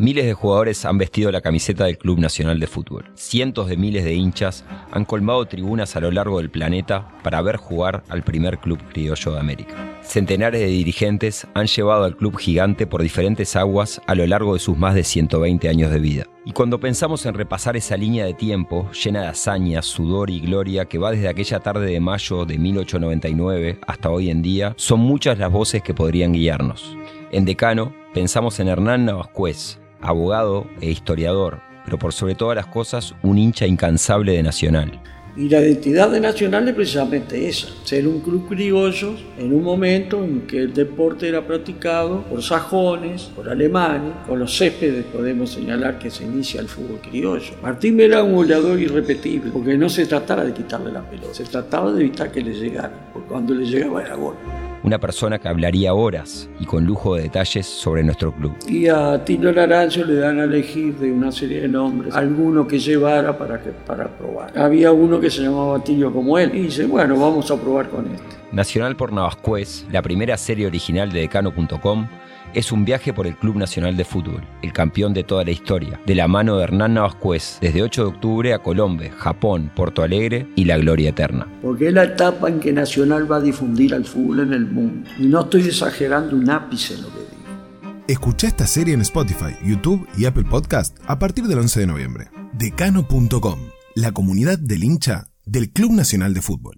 Miles de jugadores han vestido la camiseta del Club Nacional de Fútbol. Cientos de miles de hinchas han colmado tribunas a lo largo del planeta para ver jugar al primer club criollo de América. Centenares de dirigentes han llevado al club gigante por diferentes aguas a lo largo de sus más de 120 años de vida. Y cuando pensamos en repasar esa línea de tiempo llena de hazañas, sudor y gloria que va desde aquella tarde de mayo de 1899 hasta hoy en día, son muchas las voces que podrían guiarnos. En Decano pensamos en Hernán Navascués, abogado e historiador, pero por sobre todas las cosas un hincha incansable de Nacional. Y la identidad de Nacional es precisamente esa, ser un club criollo en un momento en que el deporte era practicado por sajones, por alemanes, con los céspedes podemos señalar que se inicia el fútbol criollo. Martín era un goleador irrepetible, porque no se trataba de quitarle la pelota, se trataba de evitar que le llegara, porque cuando le llegaba era gol una persona que hablaría horas y con lujo de detalles sobre nuestro club. Y a Tino Naranjo le dan a elegir de una serie de nombres, alguno que llevara para, que, para probar. Había uno que se llamaba Tino como él y dice, bueno, vamos a probar con este. Nacional por Navascués, la primera serie original de Decano.com, es un viaje por el Club Nacional de Fútbol, el campeón de toda la historia, de la mano de Hernán Navascués, desde 8 de octubre a Colombia, Japón, Porto Alegre y la gloria eterna. Porque es la etapa en que Nacional va a difundir al fútbol en el Y no estoy exagerando un ápice en lo que digo. Escucha esta serie en Spotify, YouTube y Apple Podcast a partir del 11 de noviembre. Decano.com, la comunidad del hincha del Club Nacional de Fútbol.